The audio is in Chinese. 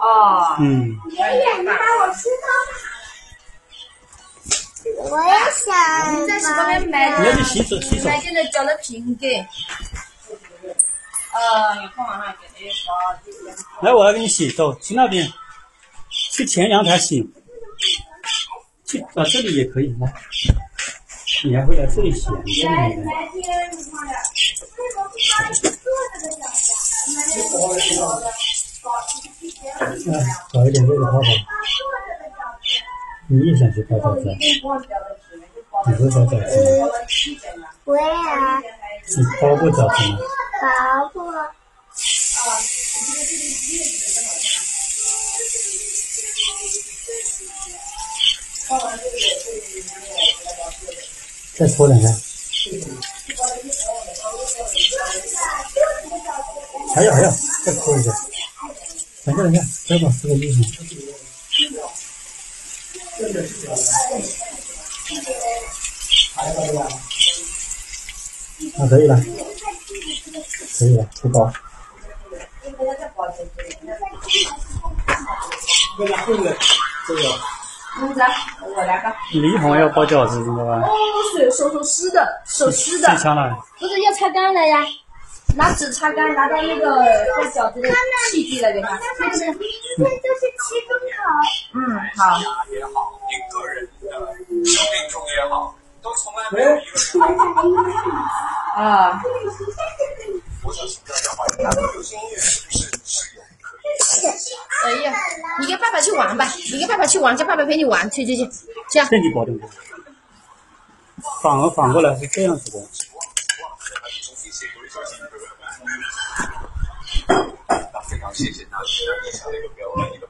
哦，嗯，爷爷，你把我吃到我也想。你在这边买你要去洗手洗手。买进来叫了瓶盖。呃，有空晚上给那个。来，我来给你洗，走，去那边，去前阳台洗。去啊，这里也可以来。你还会来这里洗？你这里啊，找一点这个泡泡。你也想去泡澡是吧？你会泡澡是吗？我也你泡过澡是吗？搞过。再搓两下。还要还要，再搓一下。等一下等一下，再把这个衣服。啊，可以了，可以了，出包。嗯，来，我来个。李红要包饺子，知道吧？哦，手手手湿的，手湿的，不是要擦干了呀？拿纸擦干，拿到那个做饺子的器具了给他。这就是期中考。嗯，好。也好，你个人的生命中也好，都从来没有一个人。啊，我想请教一下华语，流行音乐是不是是有可以哎呀，你跟爸爸去玩吧，你跟爸爸去玩，叫爸爸陪你玩，去去去，这样。这你保证不？反而反过来是这样子的。重新写一首新歌？那非常谢谢大家以下的一个表演。